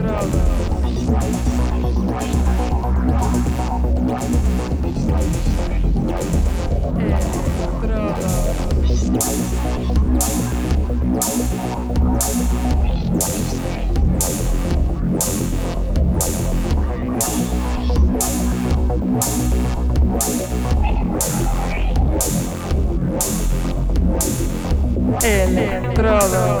Estrada. Hello,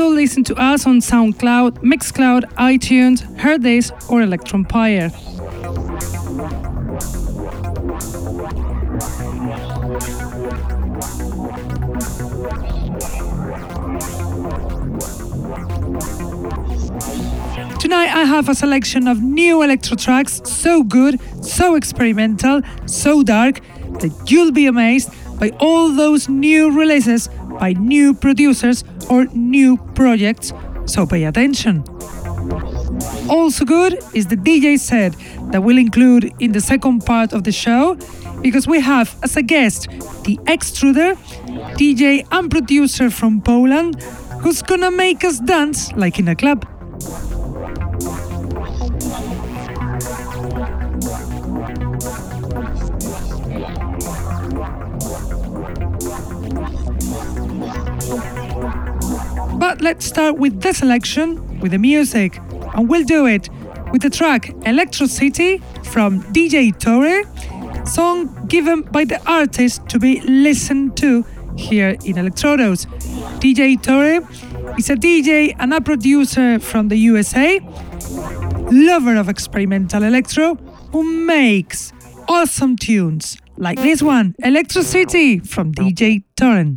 Also listen to us on SoundCloud, Mixcloud, iTunes, Hearthis, or Electronpire. Tonight I have a selection of new electro tracks, so good, so experimental, so dark, that you'll be amazed by all those new releases by new producers or new projects, so pay attention. Also good is the DJ set that we'll include in the second part of the show because we have as a guest the extruder, DJ and producer from Poland, who's gonna make us dance like in a club. But let's start with the selection, with the music, and we'll do it with the track Electro City from DJ Torre, song given by the artist to be listened to here in Electrodos. DJ Torre is a DJ and a producer from the USA, lover of experimental electro, who makes awesome tunes like this one, Electro City from DJ Torre.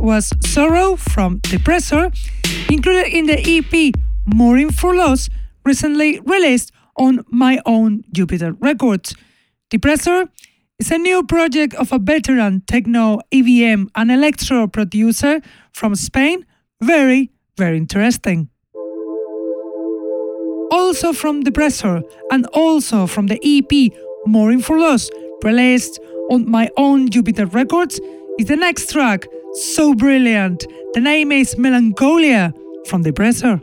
was Sorrow from Depressor, included in the EP Mourning for Loss, recently released on my own Jupiter Records. Depressor is a new project of a veteran techno, EBM, and electro producer from Spain. Very, very interesting. Also from Depressor and also from the EP Mourning for Loss, released on my own Jupiter Records, is the next track. So brilliant. The name is Melancholia from Depressor.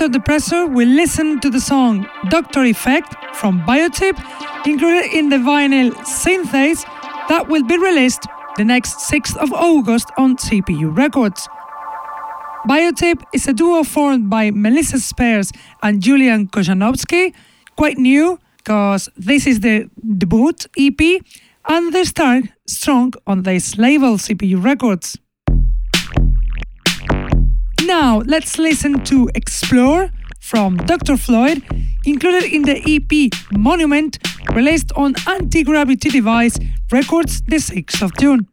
After Depressor, we listen to the song Doctor Effect from Biotip, included in the vinyl Synthase that will be released the next 6th of August on CPU Records. Biotip is a duo formed by Melissa Spears and Julian Kojanovsky, quite new because this is the debut EP and they start strong on this label CPU Records. Now let's listen to Explore from Dr. Floyd, included in the EP Monument, released on Anti Gravity Device Records the 6th of June.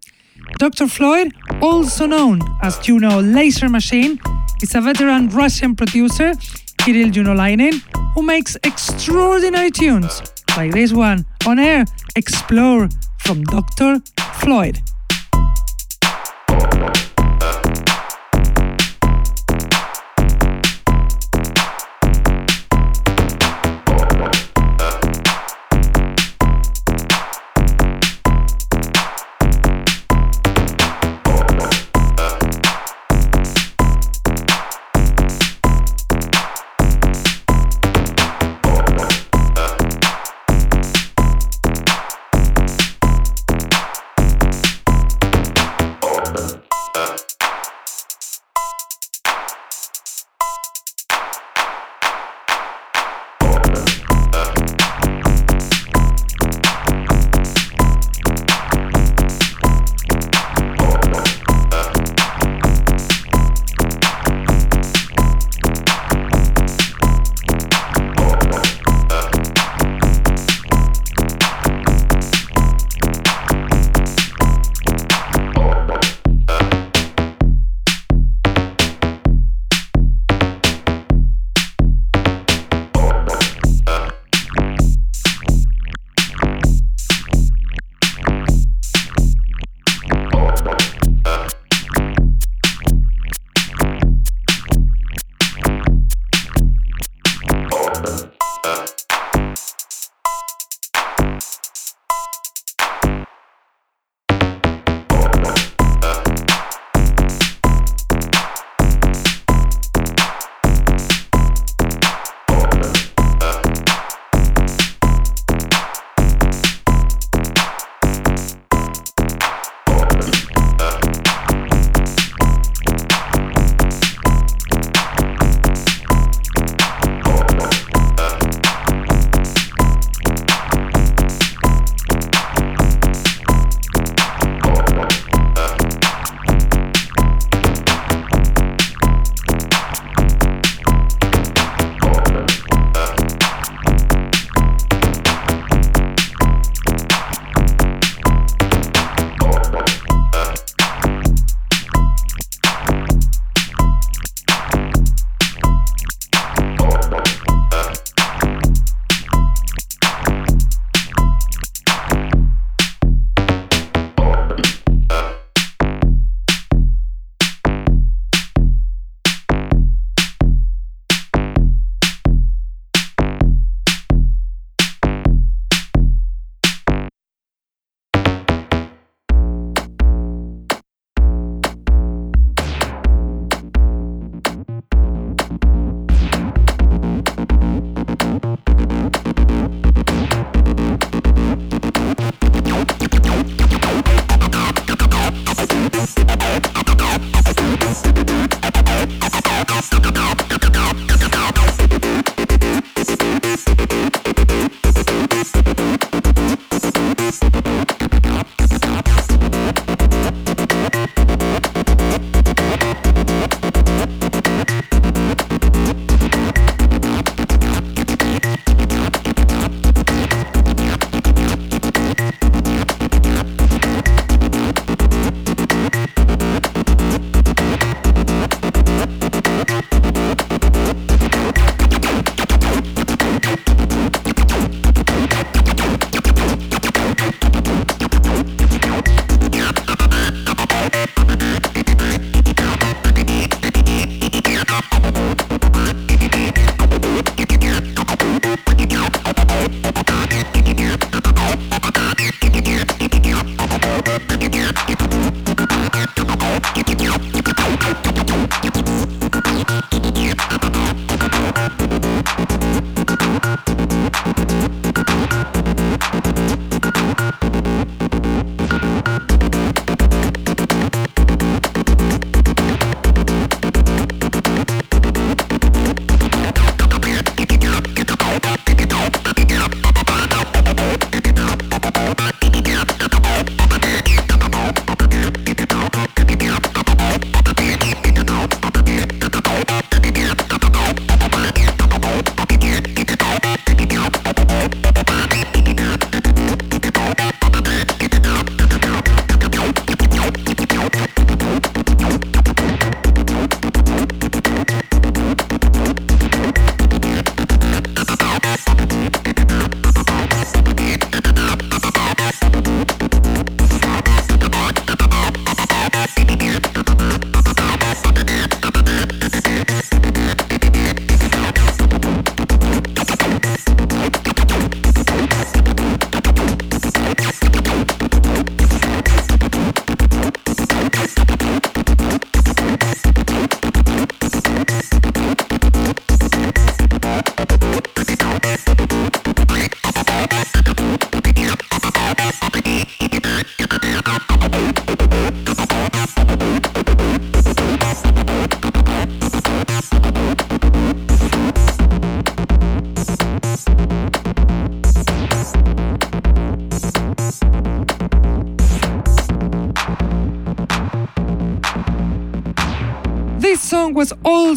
Dr. Floyd, also known as Juno Laser Machine, is a veteran Russian producer, Kirill Junolainen, who makes extraordinary tunes like this one on air Explore from Dr. Floyd.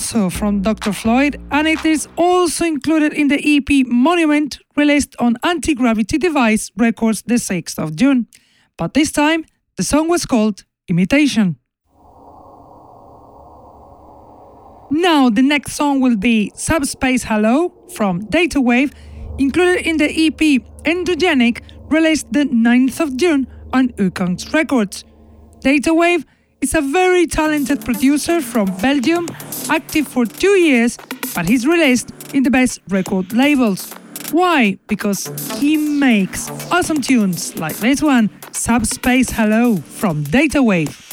Also from Dr. Floyd and it is also included in the EP Monument released on Anti Gravity Device Records the 6th of June. But this time, the song was called Imitation. Now, the next song will be Subspace Hello from Data Wave, included in the EP Endogenic, released the 9th of June on Ukongs Records. Data Wave is a very talented producer from Belgium, active for two years, but he's released in the best record labels. Why? Because he makes awesome tunes like this one, Subspace Hello from Data Wave.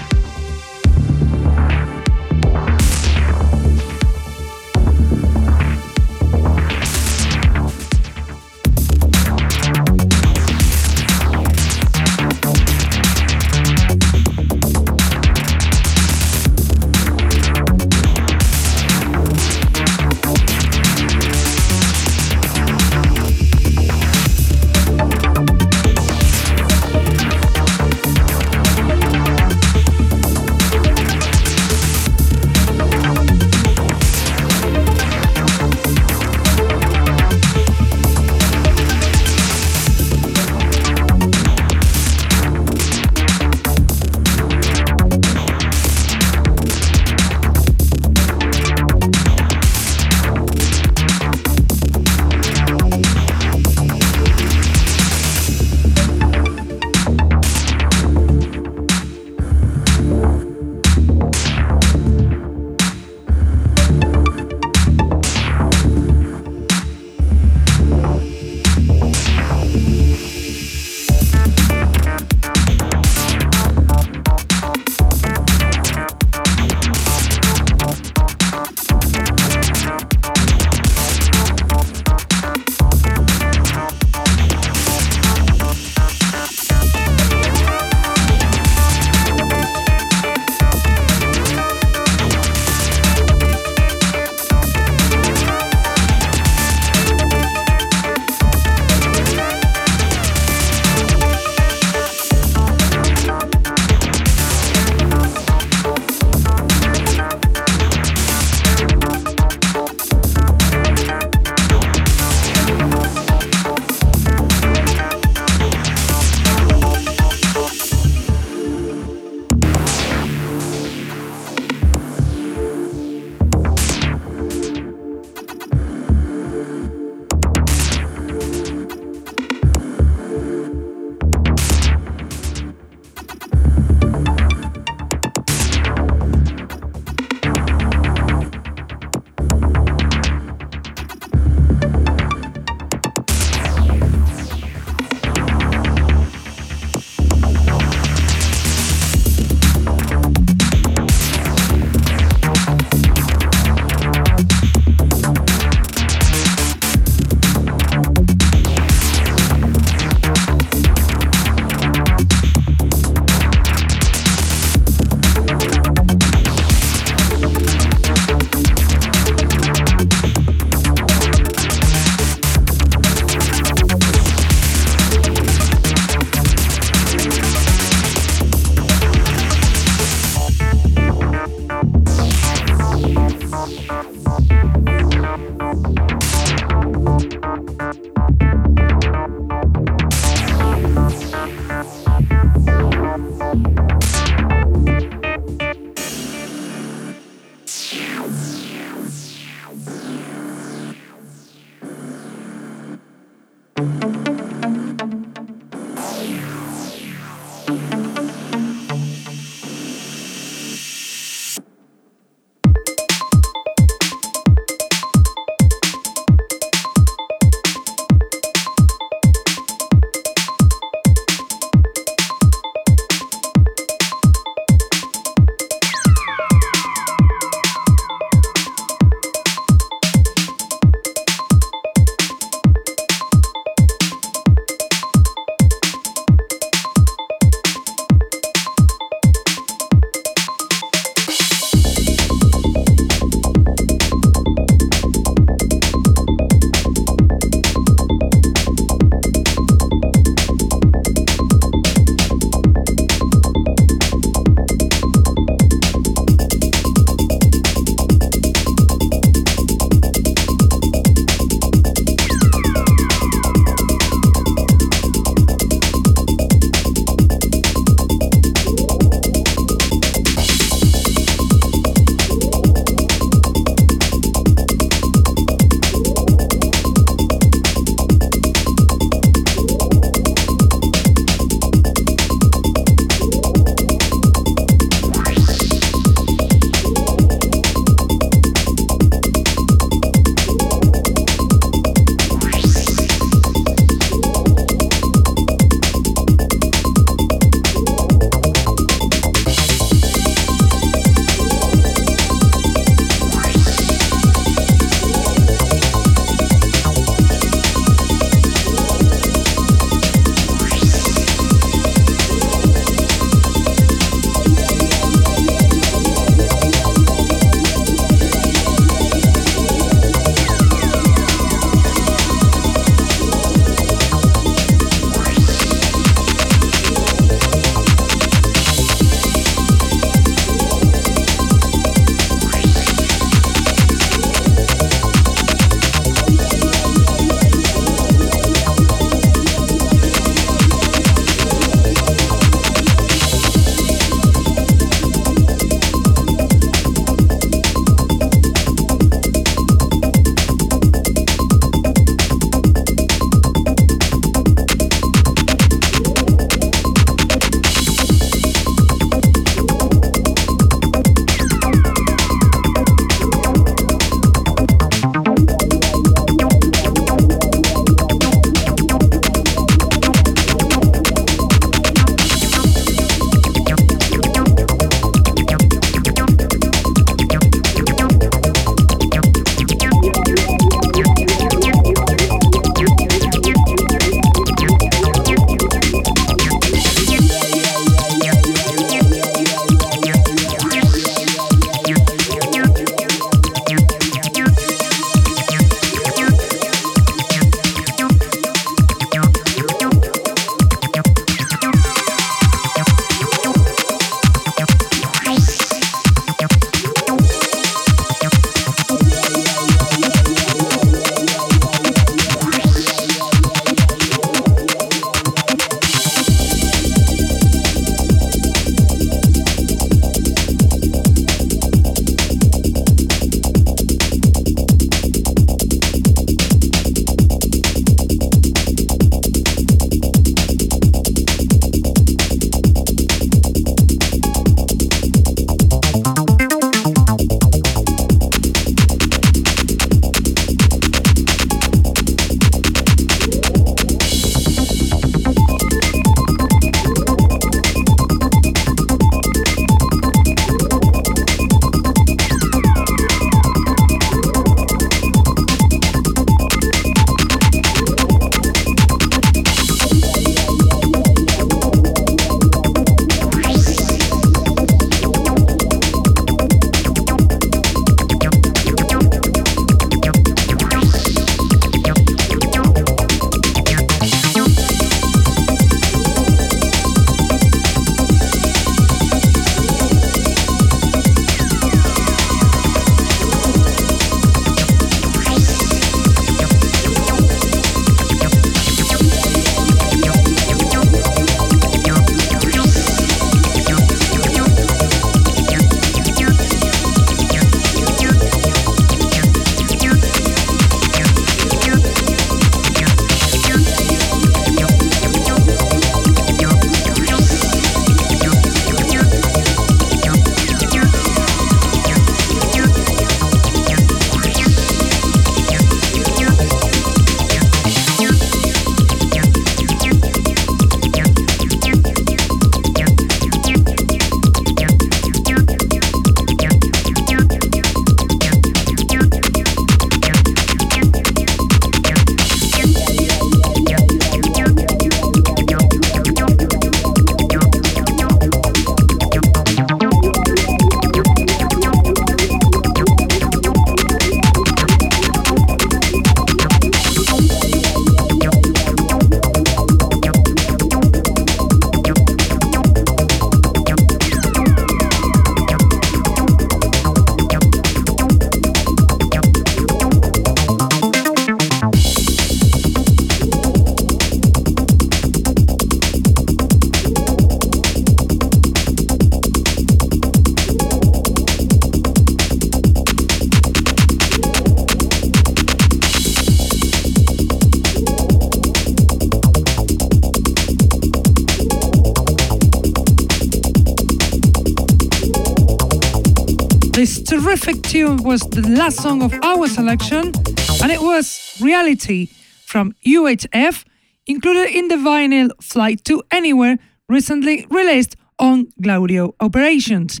Terrific tune was the last song of our selection, and it was Reality from UHF, included in the vinyl Flight to Anywhere, recently released on Gladio Operations.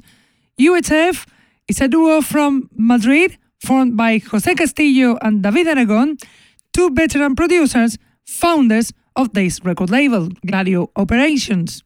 UHF is a duo from Madrid formed by Jose Castillo and David Aragon, two veteran producers, founders of this record label, Gladio Operations.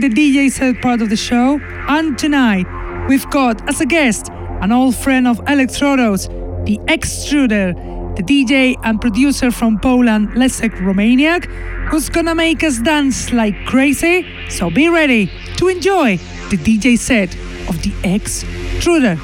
Third part of the show. And tonight, we've got as a guest an old friend of Electrodos, the extruder, the DJ and producer from Poland, Leszek Romaniak, who's gonna make us dance like crazy. So be ready to enjoy the DJ set of the extruder.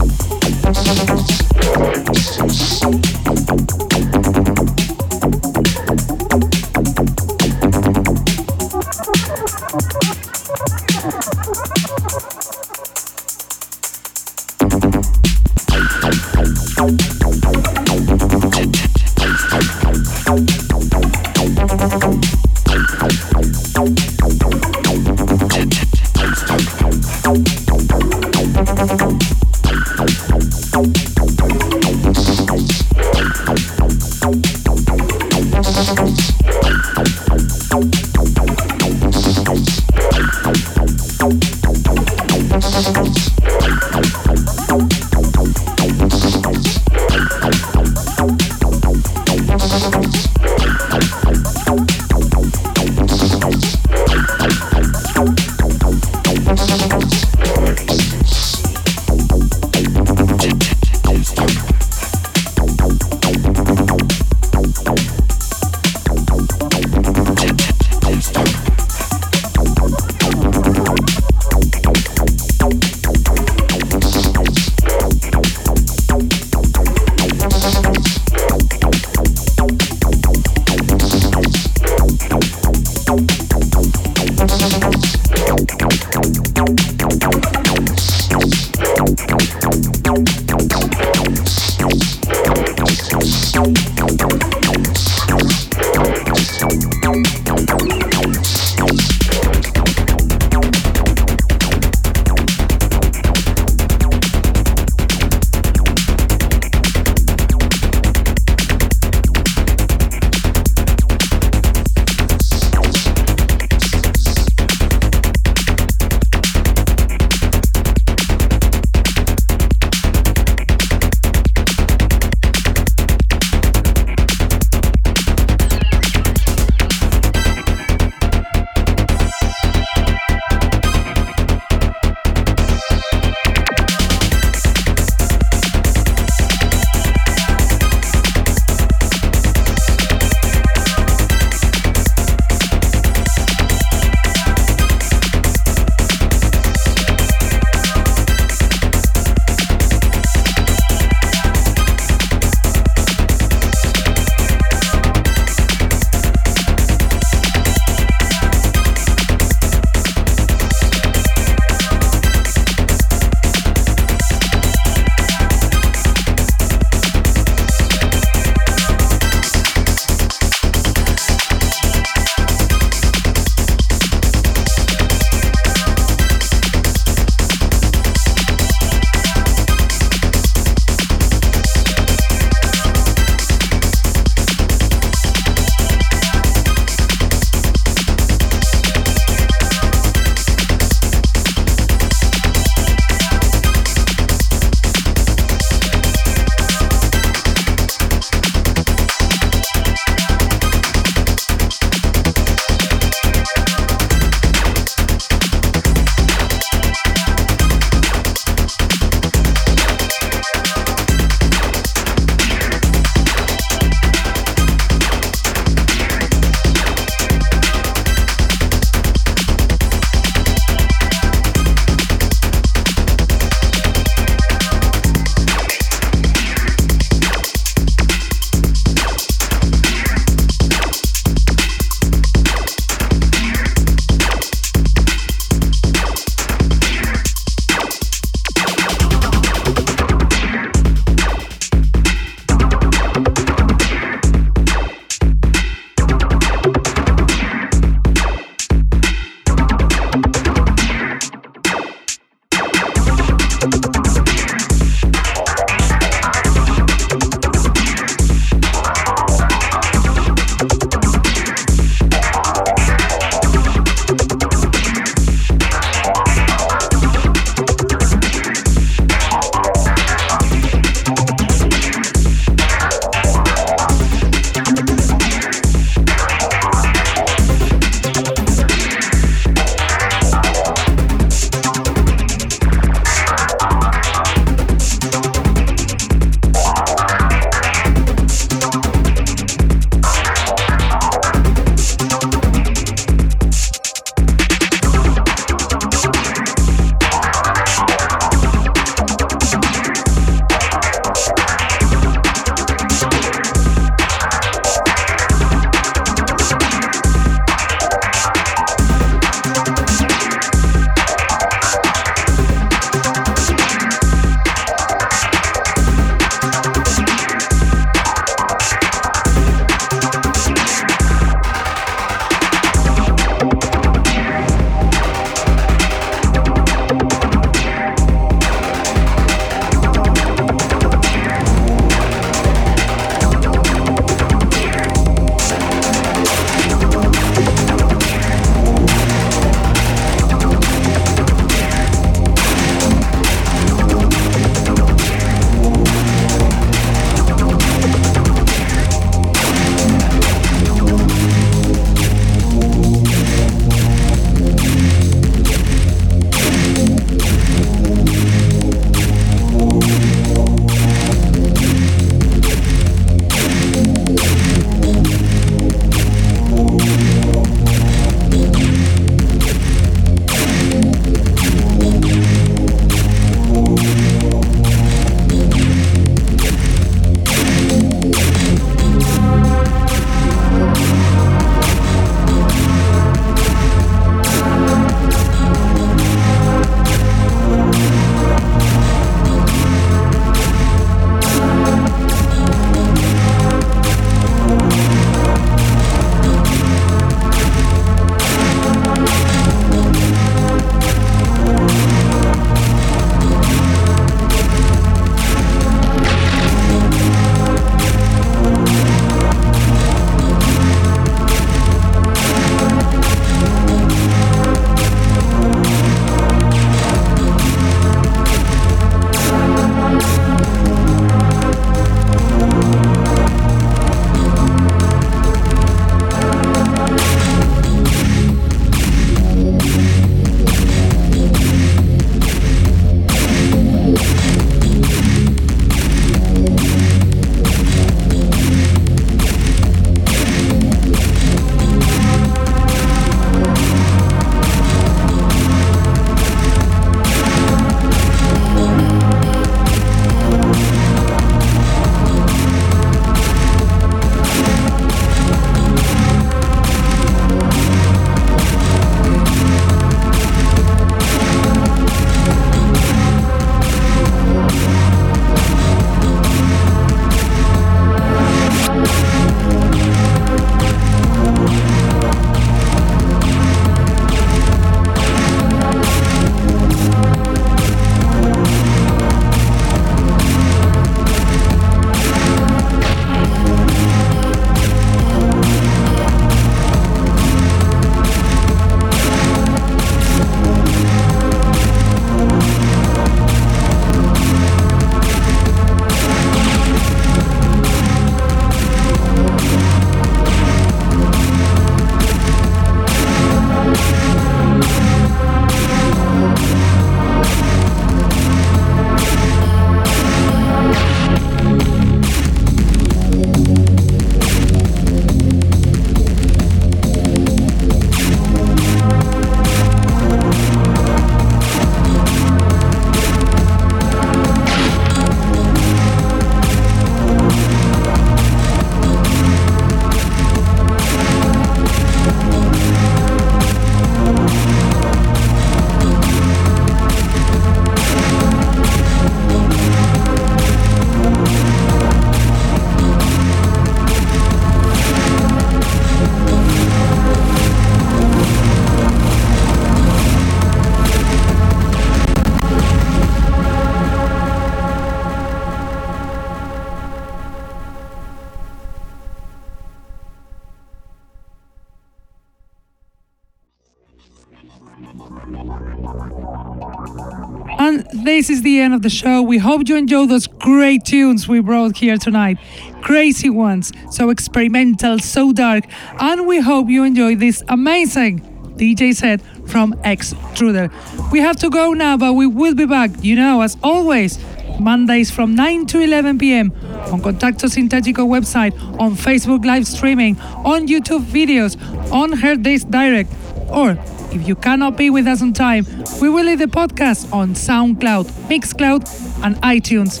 This is the end of the show. We hope you enjoyed those great tunes we brought here tonight. Crazy ones, so experimental, so dark. And we hope you enjoyed this amazing DJ set from Extruder. We have to go now, but we will be back, you know, as always, Mondays from 9 to 11 p.m. on Contacto Sintético website, on Facebook live streaming, on YouTube videos, on hearthis.at, or if you cannot be with us on time, we will leave the podcast on SoundCloud, Mixcloud, and iTunes.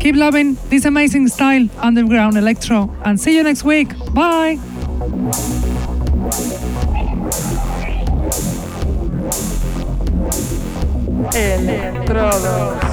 Keep loving this amazing style, underground electro, and see you next week. Bye. Electrodos.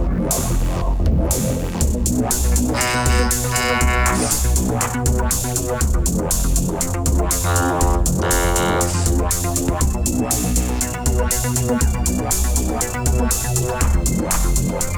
Wow.